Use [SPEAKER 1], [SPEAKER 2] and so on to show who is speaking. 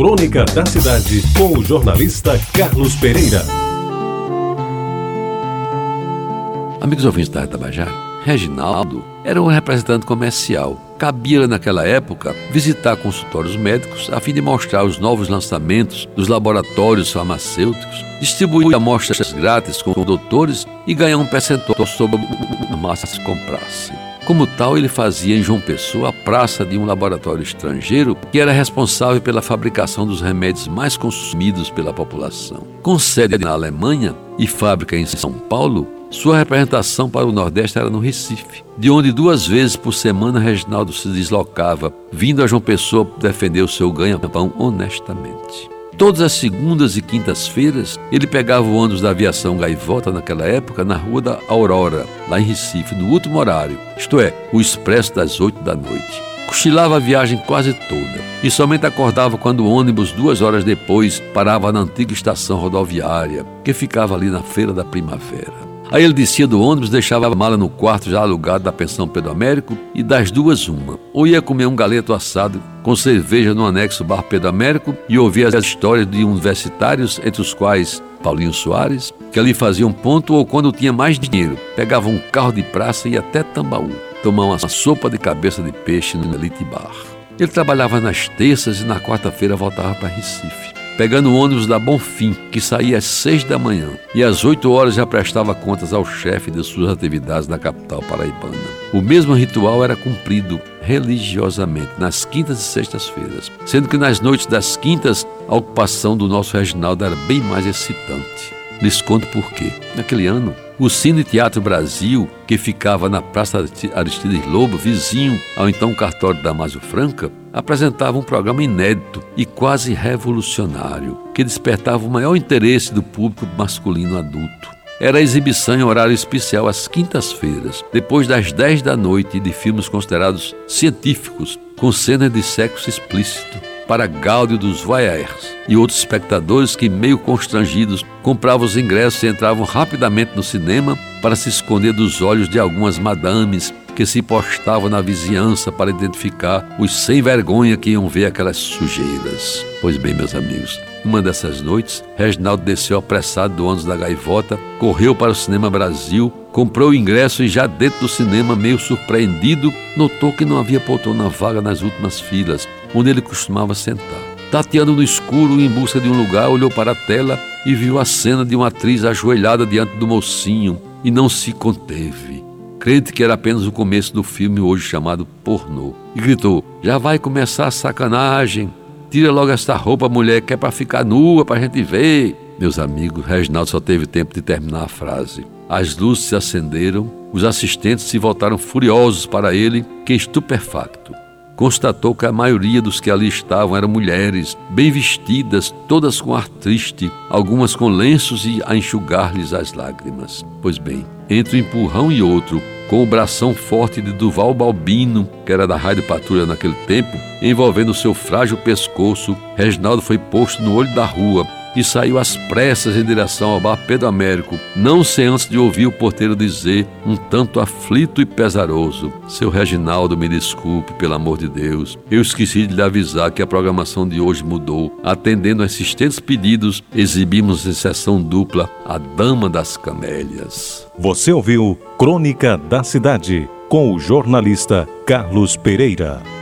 [SPEAKER 1] Crônica da Cidade, com o jornalista Carlos Pereira.
[SPEAKER 2] Amigos ouvintes da Tabajara, Reginaldo era um representante comercial. Cabia naquela época visitar consultórios médicos a fim de mostrar os novos lançamentos dos laboratórios farmacêuticos, distribuir amostras grátis com doutores e ganhar um percentual sobre a massa que comprasse. Como tal, ele fazia em João Pessoa a praça de um laboratório estrangeiro que era responsável pela fabricação dos remédios mais consumidos pela população. Com sede na Alemanha e fábrica em São Paulo, sua representação para o Nordeste era no Recife, de onde duas vezes por semana Reginaldo se deslocava, vindo a João Pessoa defender o seu ganha-pão honestamente. Todas as segundas e quintas-feiras, ele pegava o ônibus da aviação Gaivota naquela época na Rua da Aurora, lá em Recife, no último horário, isto é, o expresso das oito da noite. Cochilava a viagem quase toda e somente acordava quando o ônibus, duas horas depois, parava na antiga estação rodoviária, que ficava ali na Feira da Primavera. Aí ele descia do ônibus, deixava a mala no quarto já alugado da pensão Pedro Américo e das duas uma. Ou ia comer um galeto assado com cerveja no anexo Bar Pedro Américo e ouvir as histórias de universitários, entre os quais Paulinho Soares, que ali faziam ponto ou quando tinha mais dinheiro, pegava um carro de praça e ia até Tambaú, tomar uma sopa de cabeça de peixe no Elite Bar. Ele trabalhava nas terças e na quarta-feira voltava para Recife pegando o ônibus da Bonfim, que saía às seis da manhã, e às oito horas já prestava contas ao chefe de suas atividades na capital paraibana. O mesmo ritual era cumprido religiosamente nas quintas e sextas-feiras, sendo que nas noites das quintas a ocupação do nosso Reginaldo era bem mais excitante. Lhes conto por quê. Naquele ano, o Cine Teatro Brasil, que ficava na Praça Aristides Lobo, vizinho ao então cartório Damásio Franca, apresentava um programa inédito e quase revolucionário, que despertava o maior interesse do público masculino adulto. Era a exibição em horário especial às quintas-feiras, depois das 10 da noite, de filmes considerados científicos, com cenas de sexo explícito para gáudio dos voyeurs e outros espectadores que, meio constrangidos, compravam os ingressos e entravam rapidamente no cinema para se esconder dos olhos de algumas madames que se postavam na vizinhança para identificar os sem vergonha que iam ver aquelas sujeiras. Pois bem, meus amigos, numa dessas noites, Reginaldo desceu apressado do ônibus da gaivota, correu para o Cinema Brasil, comprou o ingresso e já dentro do cinema, meio surpreendido, notou que não havia poltrona vaga nas últimas filas, onde ele costumava sentar. Tateando no escuro em busca de um lugar, olhou para a tela e viu a cena de uma atriz ajoelhada diante do mocinho e não se conteve crente que era apenas o começo do filme hoje chamado pornô, e gritou: Já vai começar a sacanagem. Tira logo esta roupa, mulher, que é para ficar nua para a gente ver. Meus amigos, Reginaldo só teve tempo de terminar a frase. As luzes se acenderam, os assistentes se voltaram furiosos para ele, que estupefacto constatou que a maioria dos que ali estavam eram mulheres, bem vestidas, todas com ar triste, algumas com lenços e a enxugar-lhes as lágrimas. Pois bem, entre um empurrão e outro, com o bração forte de Duval Balbino, que era da Rádio Patrulha naquele tempo, envolvendo seu frágil pescoço, Reginaldo foi posto no olho da rua, e saiu às pressas em direção ao bar Pedro Américo, não sem antes de ouvir o porteiro dizer, um tanto aflito e pesaroso: Seu Reginaldo, me desculpe, pelo amor de Deus, eu esqueci de lhe avisar que a programação de hoje mudou. Atendendo a insistentes pedidos, exibimos em sessão dupla A Dama das Camélias.
[SPEAKER 1] Você ouviu Crônica da Cidade, com o jornalista Carlos Pereira.